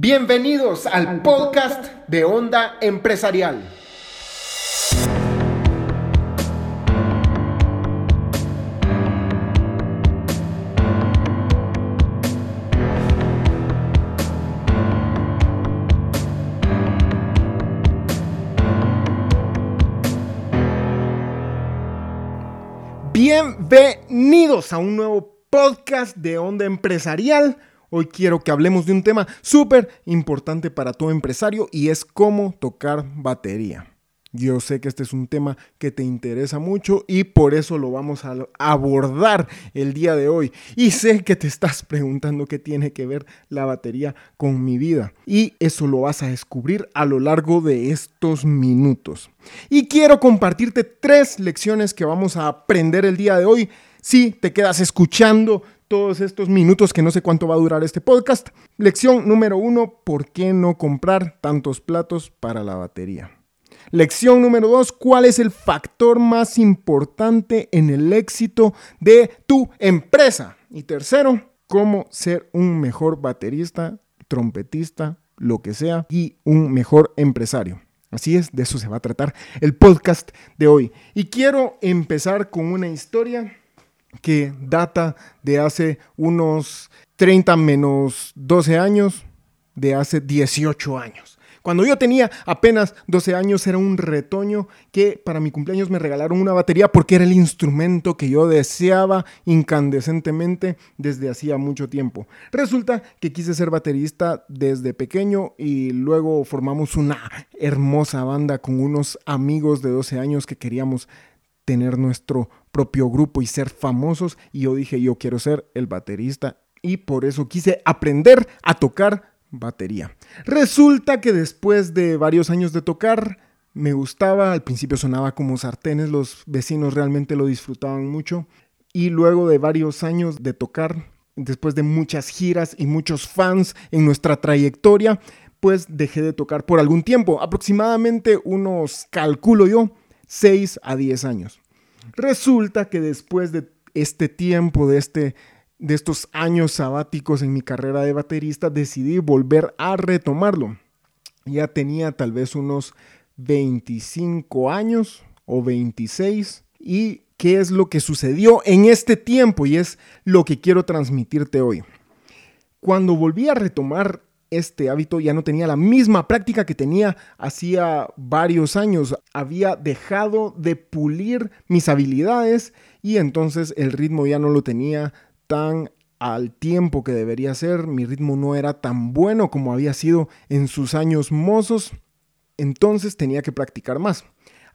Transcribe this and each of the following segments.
Bienvenidos al podcast de Onda Empresarial. Bienvenidos a un nuevo podcast de Onda Empresarial. Hoy quiero que hablemos de un tema súper importante para todo empresario y es cómo tocar batería. Yo sé que este es un tema que te interesa mucho y por eso lo vamos a abordar el día de hoy. Y sé que te estás preguntando qué tiene que ver la batería con mi vida. Y eso lo vas a descubrir a lo largo de estos minutos. Y quiero compartirte tres lecciones que vamos a aprender el día de hoy. Si te quedas escuchando todos estos minutos que no sé cuánto va a durar este podcast. Lección número uno, ¿por qué no comprar tantos platos para la batería? Lección número dos, ¿cuál es el factor más importante en el éxito de tu empresa? Y tercero, ¿cómo ser un mejor baterista, trompetista, lo que sea, y un mejor empresario? Así es, de eso se va a tratar el podcast de hoy. Y quiero empezar con una historia que data de hace unos 30 menos 12 años, de hace 18 años. Cuando yo tenía apenas 12 años era un retoño que para mi cumpleaños me regalaron una batería porque era el instrumento que yo deseaba incandescentemente desde hacía mucho tiempo. Resulta que quise ser baterista desde pequeño y luego formamos una hermosa banda con unos amigos de 12 años que queríamos tener nuestro propio grupo y ser famosos. Y yo dije yo quiero ser el baterista. Y por eso quise aprender a tocar batería. Resulta que después de varios años de tocar, me gustaba, al principio sonaba como sartenes, los vecinos realmente lo disfrutaban mucho. Y luego de varios años de tocar, después de muchas giras y muchos fans en nuestra trayectoria, pues dejé de tocar por algún tiempo, aproximadamente unos, calculo yo, 6 a 10 años. Resulta que después de este tiempo, de este de estos años sabáticos en mi carrera de baterista, decidí volver a retomarlo. Ya tenía tal vez unos 25 años o 26 y qué es lo que sucedió en este tiempo y es lo que quiero transmitirte hoy. Cuando volví a retomar este hábito ya no tenía la misma práctica que tenía hacía varios años. Había dejado de pulir mis habilidades y entonces el ritmo ya no lo tenía tan al tiempo que debería ser, mi ritmo no era tan bueno como había sido en sus años mozos, entonces tenía que practicar más.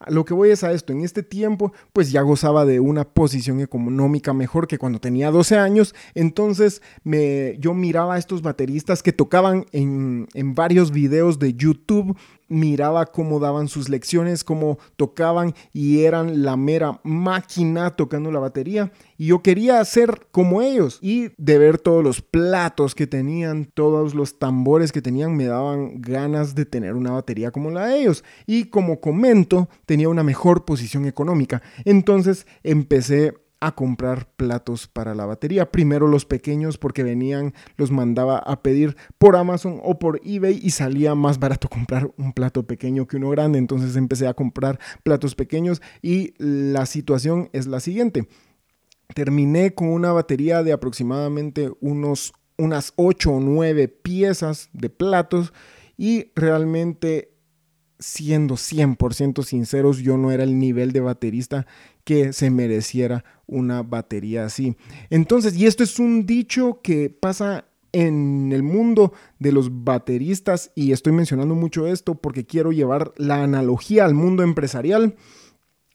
Lo que voy es a esto, en este tiempo pues ya gozaba de una posición económica mejor que cuando tenía 12 años, entonces me, yo miraba a estos bateristas que tocaban en, en varios videos de YouTube miraba cómo daban sus lecciones, cómo tocaban y eran la mera máquina tocando la batería. Y yo quería hacer como ellos y de ver todos los platos que tenían, todos los tambores que tenían, me daban ganas de tener una batería como la de ellos. Y como comento, tenía una mejor posición económica. Entonces empecé a comprar platos para la batería. Primero los pequeños porque venían, los mandaba a pedir por Amazon o por eBay y salía más barato comprar un plato pequeño que uno grande. Entonces empecé a comprar platos pequeños y la situación es la siguiente. Terminé con una batería de aproximadamente unos, unas 8 o 9 piezas de platos y realmente siendo 100% sinceros, yo no era el nivel de baterista que se mereciera una batería así. Entonces, y esto es un dicho que pasa en el mundo de los bateristas y estoy mencionando mucho esto porque quiero llevar la analogía al mundo empresarial.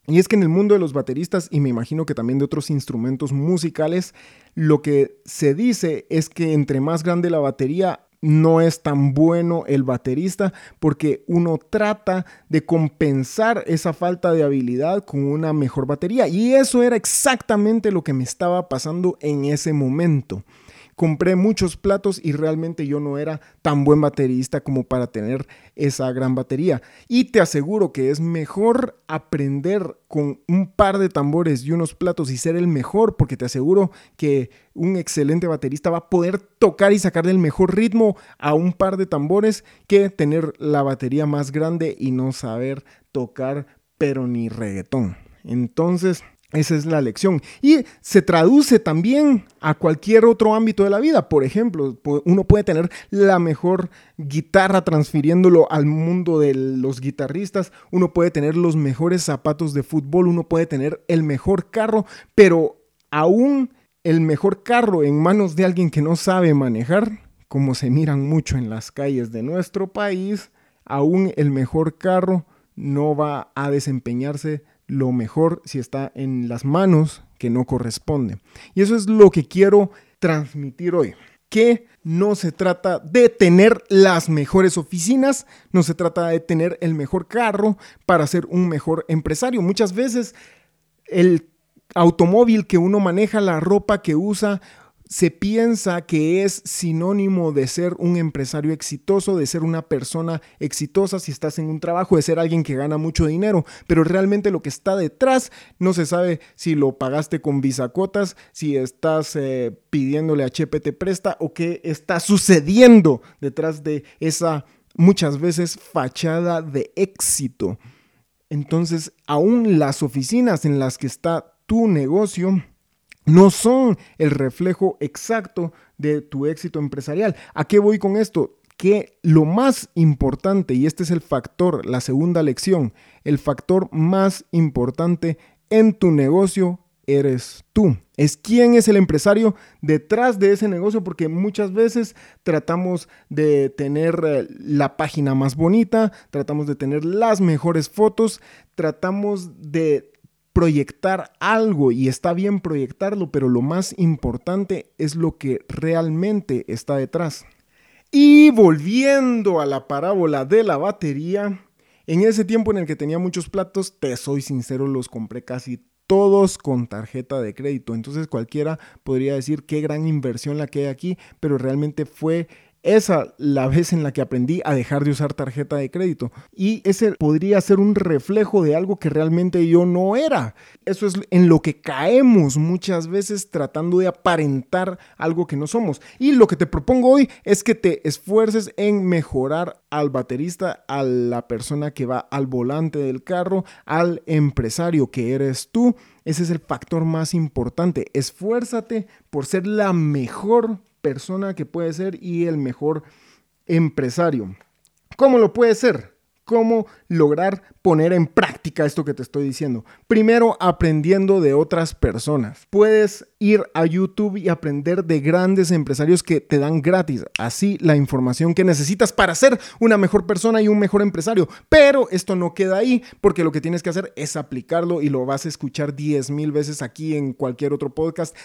Y es que en el mundo de los bateristas, y me imagino que también de otros instrumentos musicales, lo que se dice es que entre más grande la batería, no es tan bueno el baterista porque uno trata de compensar esa falta de habilidad con una mejor batería. Y eso era exactamente lo que me estaba pasando en ese momento. Compré muchos platos y realmente yo no era tan buen baterista como para tener esa gran batería. Y te aseguro que es mejor aprender con un par de tambores y unos platos y ser el mejor, porque te aseguro que un excelente baterista va a poder tocar y sacarle el mejor ritmo a un par de tambores que tener la batería más grande y no saber tocar pero ni reggaetón. Entonces, esa es la lección. Y se traduce también a cualquier otro ámbito de la vida. Por ejemplo, uno puede tener la mejor guitarra transfiriéndolo al mundo de los guitarristas. Uno puede tener los mejores zapatos de fútbol. Uno puede tener el mejor carro. Pero aún el mejor carro en manos de alguien que no sabe manejar, como se miran mucho en las calles de nuestro país, aún el mejor carro no va a desempeñarse lo mejor si está en las manos que no corresponde. Y eso es lo que quiero transmitir hoy. Que no se trata de tener las mejores oficinas, no se trata de tener el mejor carro para ser un mejor empresario. Muchas veces el automóvil que uno maneja, la ropa que usa, se piensa que es sinónimo de ser un empresario exitoso, de ser una persona exitosa si estás en un trabajo, de ser alguien que gana mucho dinero, pero realmente lo que está detrás no se sabe si lo pagaste con bisacotas, si estás eh, pidiéndole a Chepe te presta o qué está sucediendo detrás de esa muchas veces fachada de éxito. Entonces, aún las oficinas en las que está tu negocio, no son el reflejo exacto de tu éxito empresarial. ¿A qué voy con esto? Que lo más importante, y este es el factor, la segunda lección, el factor más importante en tu negocio eres tú. Es quién es el empresario detrás de ese negocio, porque muchas veces tratamos de tener eh, la página más bonita, tratamos de tener las mejores fotos, tratamos de proyectar algo y está bien proyectarlo, pero lo más importante es lo que realmente está detrás. Y volviendo a la parábola de la batería, en ese tiempo en el que tenía muchos platos, te soy sincero, los compré casi todos con tarjeta de crédito. Entonces cualquiera podría decir qué gran inversión la que hay aquí, pero realmente fue esa la vez en la que aprendí a dejar de usar tarjeta de crédito. Y ese podría ser un reflejo de algo que realmente yo no era. Eso es en lo que caemos muchas veces tratando de aparentar algo que no somos. Y lo que te propongo hoy es que te esfuerces en mejorar al baterista, a la persona que va al volante del carro, al empresario que eres tú. Ese es el factor más importante. Esfuérzate por ser la mejor persona que puede ser y el mejor empresario. ¿Cómo lo puede ser? ¿Cómo lograr poner en práctica esto que te estoy diciendo? Primero, aprendiendo de otras personas. Puedes ir a YouTube y aprender de grandes empresarios que te dan gratis, así la información que necesitas para ser una mejor persona y un mejor empresario. Pero esto no queda ahí, porque lo que tienes que hacer es aplicarlo y lo vas a escuchar 10 mil veces aquí en cualquier otro podcast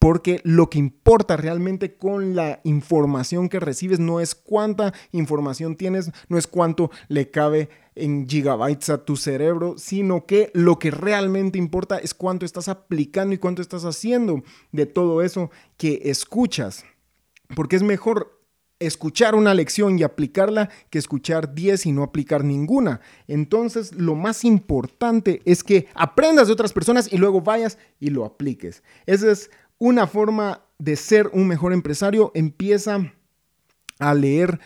porque lo que importa realmente con la información que recibes no es cuánta información tienes, no es cuánto le cabe en gigabytes a tu cerebro, sino que lo que realmente importa es cuánto estás aplicando y cuánto estás haciendo de todo eso que escuchas. Porque es mejor escuchar una lección y aplicarla que escuchar 10 y no aplicar ninguna. Entonces, lo más importante es que aprendas de otras personas y luego vayas y lo apliques. Ese es una forma de ser un mejor empresario, empieza a leer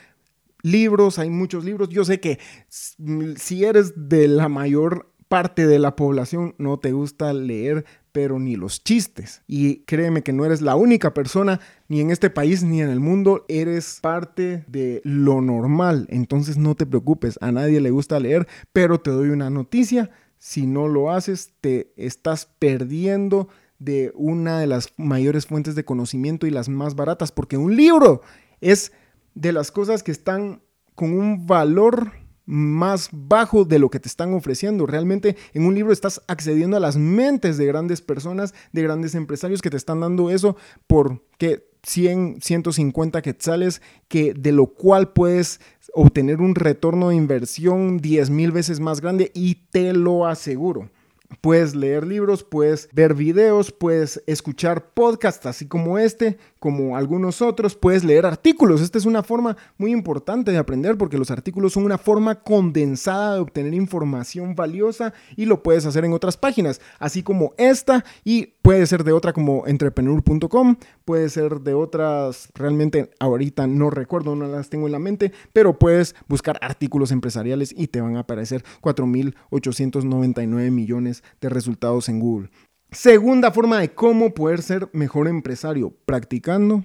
libros, hay muchos libros. Yo sé que si eres de la mayor parte de la población no te gusta leer, pero ni los chistes. Y créeme que no eres la única persona, ni en este país ni en el mundo, eres parte de lo normal. Entonces no te preocupes, a nadie le gusta leer, pero te doy una noticia. Si no lo haces, te estás perdiendo de una de las mayores fuentes de conocimiento y las más baratas, porque un libro es de las cosas que están con un valor más bajo de lo que te están ofreciendo. Realmente en un libro estás accediendo a las mentes de grandes personas, de grandes empresarios que te están dando eso por que 100, 150 quetzales, que de lo cual puedes obtener un retorno de inversión 10 mil veces más grande y te lo aseguro. Puedes leer libros, puedes ver videos, puedes escuchar podcasts así como este como algunos otros, puedes leer artículos. Esta es una forma muy importante de aprender porque los artículos son una forma condensada de obtener información valiosa y lo puedes hacer en otras páginas, así como esta y puede ser de otra como entrepreneur.com, puede ser de otras, realmente ahorita no recuerdo, no las tengo en la mente, pero puedes buscar artículos empresariales y te van a aparecer 4.899 millones de resultados en Google. Segunda forma de cómo poder ser mejor empresario, practicando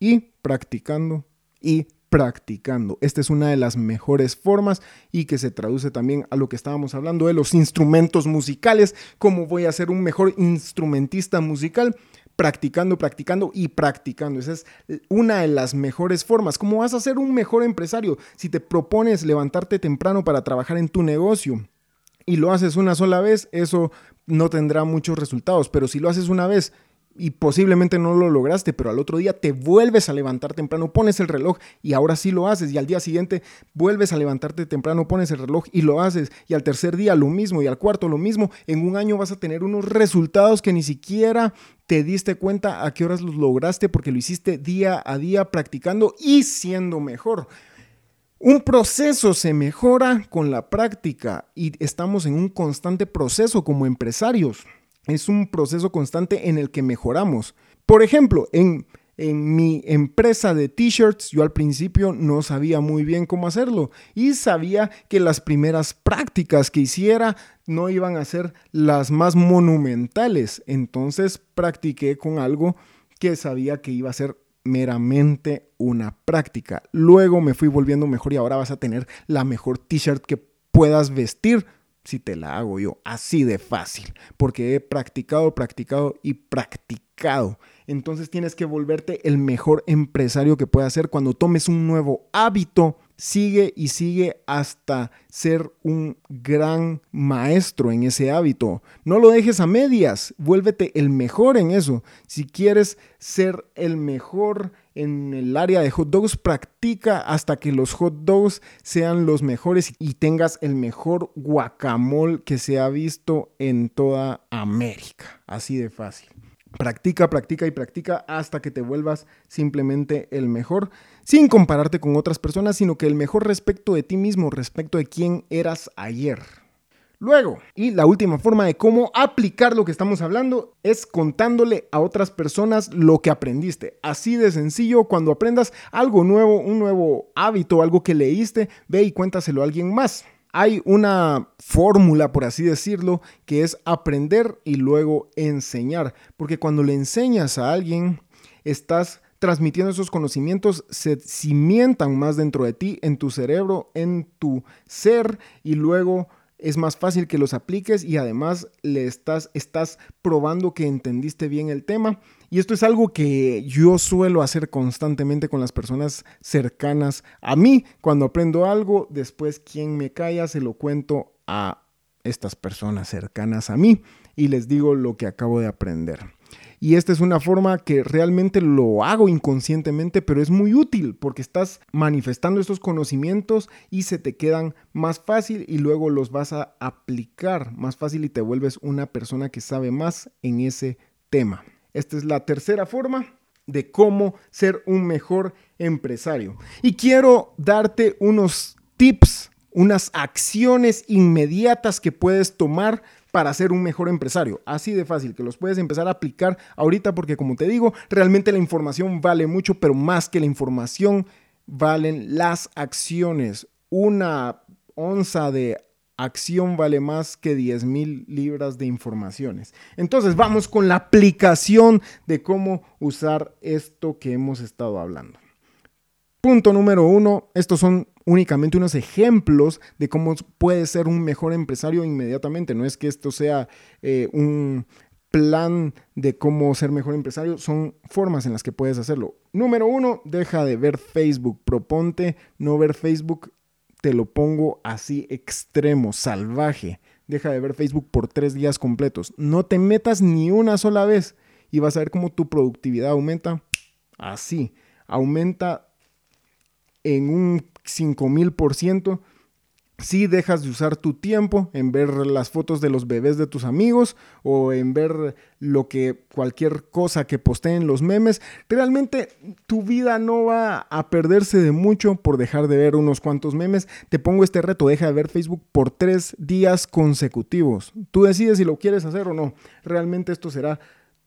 y practicando y practicando. Esta es una de las mejores formas y que se traduce también a lo que estábamos hablando de los instrumentos musicales, cómo voy a ser un mejor instrumentista musical. Practicando, practicando y practicando. Esa es una de las mejores formas. ¿Cómo vas a ser un mejor empresario? Si te propones levantarte temprano para trabajar en tu negocio, y lo haces una sola vez, eso no tendrá muchos resultados. Pero si lo haces una vez y posiblemente no lo lograste, pero al otro día te vuelves a levantar temprano, pones el reloj y ahora sí lo haces, y al día siguiente vuelves a levantarte temprano, pones el reloj y lo haces, y al tercer día lo mismo, y al cuarto lo mismo, en un año vas a tener unos resultados que ni siquiera te diste cuenta a qué horas los lograste porque lo hiciste día a día practicando y siendo mejor. Un proceso se mejora con la práctica y estamos en un constante proceso como empresarios. Es un proceso constante en el que mejoramos. Por ejemplo, en, en mi empresa de t-shirts, yo al principio no sabía muy bien cómo hacerlo y sabía que las primeras prácticas que hiciera no iban a ser las más monumentales. Entonces practiqué con algo que sabía que iba a ser meramente una práctica. Luego me fui volviendo mejor y ahora vas a tener la mejor t-shirt que puedas vestir si te la hago yo. Así de fácil. Porque he practicado, practicado y practicado. Entonces tienes que volverte el mejor empresario que puedas ser cuando tomes un nuevo hábito sigue y sigue hasta ser un gran maestro en ese hábito. No lo dejes a medias, vuélvete el mejor en eso. Si quieres ser el mejor en el área de hot dogs, practica hasta que los hot dogs sean los mejores y tengas el mejor guacamole que se ha visto en toda América. Así de fácil. Practica, practica y practica hasta que te vuelvas simplemente el mejor, sin compararte con otras personas, sino que el mejor respecto de ti mismo, respecto de quién eras ayer. Luego, y la última forma de cómo aplicar lo que estamos hablando es contándole a otras personas lo que aprendiste. Así de sencillo, cuando aprendas algo nuevo, un nuevo hábito, algo que leíste, ve y cuéntaselo a alguien más hay una fórmula, por así decirlo, que es aprender y luego enseñar. Porque cuando le enseñas a alguien, estás transmitiendo esos conocimientos, se cimientan más dentro de ti, en tu cerebro, en tu ser, y luego es más fácil que los apliques y además le estás, estás probando que entendiste bien el tema. Y esto es algo que yo suelo hacer constantemente con las personas cercanas a mí. Cuando aprendo algo, después quien me calla se lo cuento a estas personas cercanas a mí y les digo lo que acabo de aprender. Y esta es una forma que realmente lo hago inconscientemente, pero es muy útil porque estás manifestando estos conocimientos y se te quedan más fácil y luego los vas a aplicar más fácil y te vuelves una persona que sabe más en ese tema. Esta es la tercera forma de cómo ser un mejor empresario. Y quiero darte unos tips, unas acciones inmediatas que puedes tomar para ser un mejor empresario. Así de fácil, que los puedes empezar a aplicar ahorita porque como te digo, realmente la información vale mucho, pero más que la información, valen las acciones. Una onza de acción vale más que 10 mil libras de informaciones. Entonces vamos con la aplicación de cómo usar esto que hemos estado hablando. Punto número uno, estos son únicamente unos ejemplos de cómo puede ser un mejor empresario inmediatamente. No es que esto sea eh, un plan de cómo ser mejor empresario, son formas en las que puedes hacerlo. Número uno, deja de ver Facebook. Proponte no ver Facebook, te lo pongo así extremo, salvaje. Deja de ver Facebook por tres días completos. No te metas ni una sola vez y vas a ver cómo tu productividad aumenta así. Aumenta en un 5000%, si dejas de usar tu tiempo en ver las fotos de los bebés de tus amigos o en ver lo que cualquier cosa que posteen los memes, realmente tu vida no va a perderse de mucho por dejar de ver unos cuantos memes. Te pongo este reto, deja de ver Facebook por tres días consecutivos. Tú decides si lo quieres hacer o no. Realmente esto será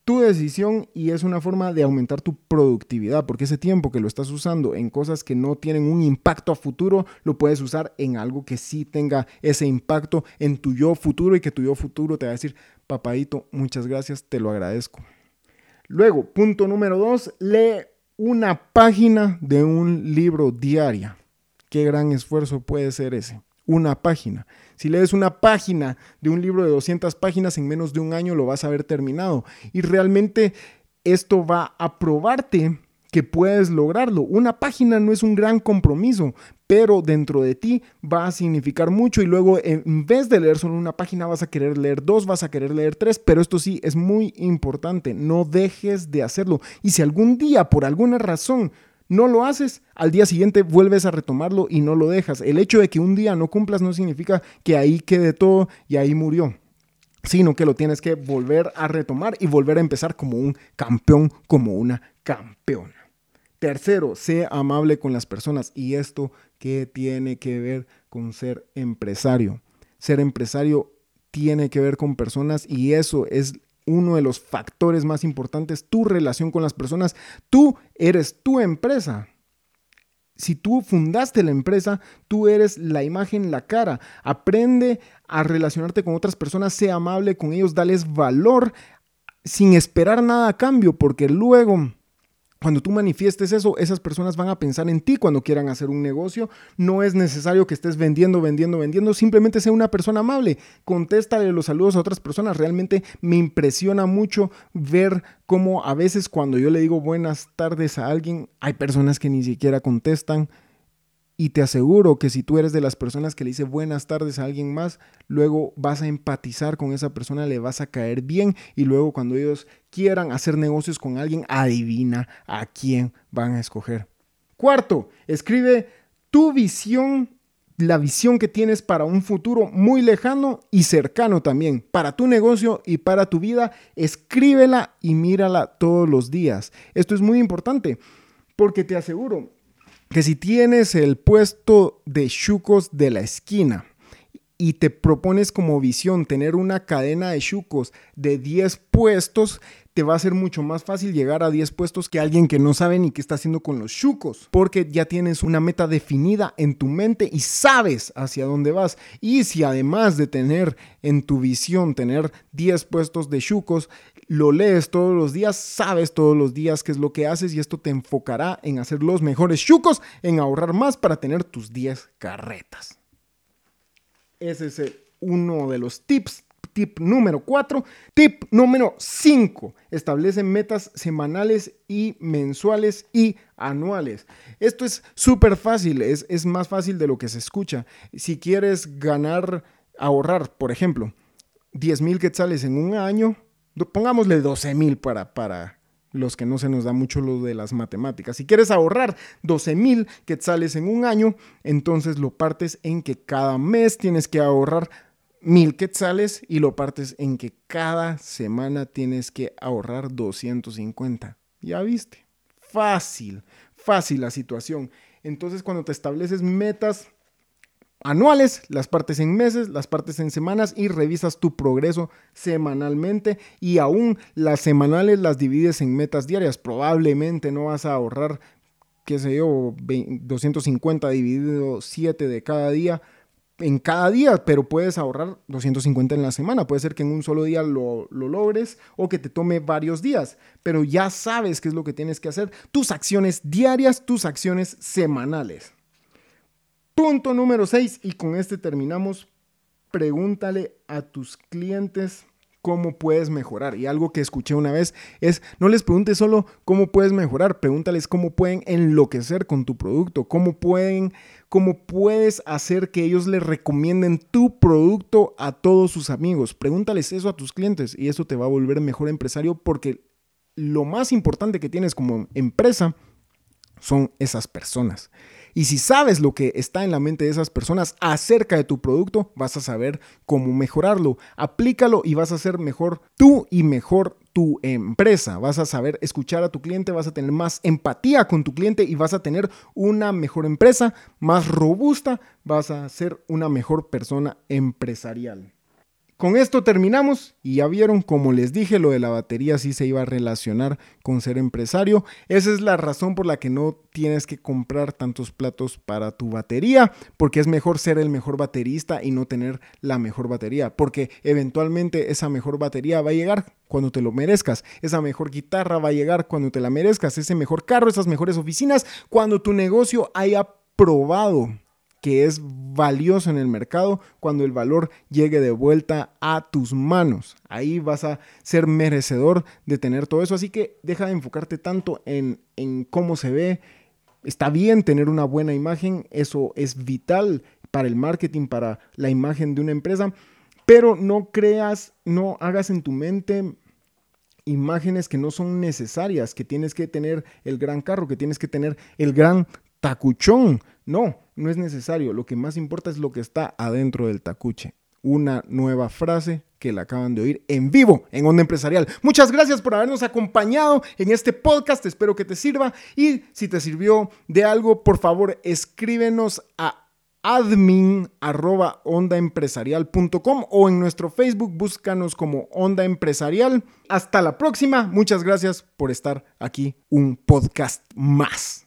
tu decisión y es una forma de aumentar tu productividad, porque ese tiempo que lo estás usando en cosas que no tienen un impacto a futuro, lo puedes usar en algo que sí tenga ese impacto en tu yo futuro y que tu yo futuro te va a decir, papadito, muchas gracias, te lo agradezco. Luego, punto número dos, lee una página de un libro diaria. Qué gran esfuerzo puede ser ese una página. Si lees una página de un libro de 200 páginas en menos de un año lo vas a haber terminado. Y realmente esto va a probarte que puedes lograrlo. Una página no es un gran compromiso, pero dentro de ti va a significar mucho y luego en vez de leer solo una página vas a querer leer dos, vas a querer leer tres, pero esto sí es muy importante, no dejes de hacerlo. Y si algún día por alguna razón no lo haces, al día siguiente vuelves a retomarlo y no lo dejas. El hecho de que un día no cumplas no significa que ahí quede todo y ahí murió sino que lo tienes que volver a retomar y volver a empezar como un campeón, como una campeona. Tercero, sé amable con las personas. ¿Y esto qué tiene que ver con ser empresario? Ser empresario tiene que ver con personas y eso es uno de los factores más importantes, tu relación con las personas. Tú eres tu empresa. Si tú fundaste la empresa, tú eres la imagen, la cara. Aprende a relacionarte con otras personas, sé amable con ellos, dales valor sin esperar nada a cambio, porque luego cuando tú manifiestes eso, esas personas van a pensar en ti cuando quieran hacer un negocio. No es necesario que estés vendiendo, vendiendo, vendiendo. Simplemente sea una persona amable. Contéstale los saludos a otras personas. Realmente me impresiona mucho ver cómo a veces cuando yo le digo buenas tardes a alguien, hay personas que ni siquiera contestan. Y te aseguro que si tú eres de las personas que le dice buenas tardes a alguien más, luego vas a empatizar con esa persona, le vas a caer bien y luego cuando ellos quieran hacer negocios con alguien, adivina a quién van a escoger. Cuarto, escribe tu visión, la visión que tienes para un futuro muy lejano y cercano también, para tu negocio y para tu vida. Escríbela y mírala todos los días. Esto es muy importante porque te aseguro que si tienes el puesto de chucos de la esquina y te propones como visión tener una cadena de chucos de 10 puestos, te va a ser mucho más fácil llegar a 10 puestos que alguien que no sabe ni qué está haciendo con los chucos, porque ya tienes una meta definida en tu mente y sabes hacia dónde vas. Y si además de tener en tu visión tener 10 puestos de chucos, lo lees todos los días, sabes todos los días qué es lo que haces y esto te enfocará en hacer los mejores chucos, en ahorrar más para tener tus 10 carretas. Ese es uno de los tips. Tip número 4. Tip número 5. Establece metas semanales y mensuales y anuales. Esto es súper fácil, es, es más fácil de lo que se escucha. Si quieres ganar, ahorrar, por ejemplo, 10 mil quetzales en un año, pongámosle 12 mil para, para los que no se nos da mucho lo de las matemáticas. Si quieres ahorrar 12 mil quetzales en un año, entonces lo partes en que cada mes tienes que ahorrar mil quetzales y lo partes en que cada semana tienes que ahorrar 250. Ya viste, fácil, fácil la situación. Entonces cuando te estableces metas anuales, las partes en meses, las partes en semanas y revisas tu progreso semanalmente y aún las semanales las divides en metas diarias. Probablemente no vas a ahorrar, qué sé yo, 250 dividido 7 de cada día en cada día, pero puedes ahorrar 250 en la semana. Puede ser que en un solo día lo, lo, logres o que te tome varios días, pero ya sabes qué es lo que tienes que hacer. Tus acciones diarias, tus acciones semanales. Punto número 6, y con este terminamos. Pregúntale a tus clientes cómo puedes mejorar. Y algo que escuché una vez es, no les preguntes solo cómo puedes mejorar, pregúntales cómo pueden enloquecer con tu producto, cómo pueden, cómo puedes hacer que ellos le recomienden tu producto a todos sus amigos. Pregúntales eso a tus clientes y eso te va a volver mejor empresario porque lo más importante que tienes como empresa son esas personas. Y si sabes lo que está en la mente de esas personas acerca de tu producto, vas a saber cómo mejorarlo. Aplícalo y vas a ser mejor tú y mejor tu empresa. Vas a saber escuchar a tu cliente, vas a tener más empatía con tu cliente y vas a tener una mejor empresa, más robusta, vas a ser una mejor persona empresarial. Con esto terminamos y ya vieron, como les dije, lo de la batería sí se iba a relacionar con ser empresario. Esa es la razón por la que no tienes que comprar tantos platos para tu batería, porque es mejor ser el mejor baterista y no tener la mejor batería, porque eventualmente esa mejor batería va a llegar cuando te lo merezcas, esa mejor guitarra va a llegar cuando te la merezcas, ese mejor carro, esas mejores oficinas, cuando tu negocio haya probado que es valioso en el mercado cuando el valor llegue de vuelta a tus manos. Ahí vas a ser merecedor de tener todo eso. Así que deja de enfocarte tanto en, en cómo se ve. Está bien tener una buena imagen, eso es vital para el marketing, para la imagen de una empresa, pero no creas, no hagas en tu mente imágenes que no son necesarias, que tienes que tener el gran carro, que tienes que tener el gran tacuchón. No, no es necesario. Lo que más importa es lo que está adentro del tacuche. Una nueva frase que la acaban de oír en vivo en Onda Empresarial. Muchas gracias por habernos acompañado en este podcast. Espero que te sirva. Y si te sirvió de algo, por favor, escríbenos a admin o en nuestro Facebook búscanos como Onda Empresarial. Hasta la próxima. Muchas gracias por estar aquí un podcast más.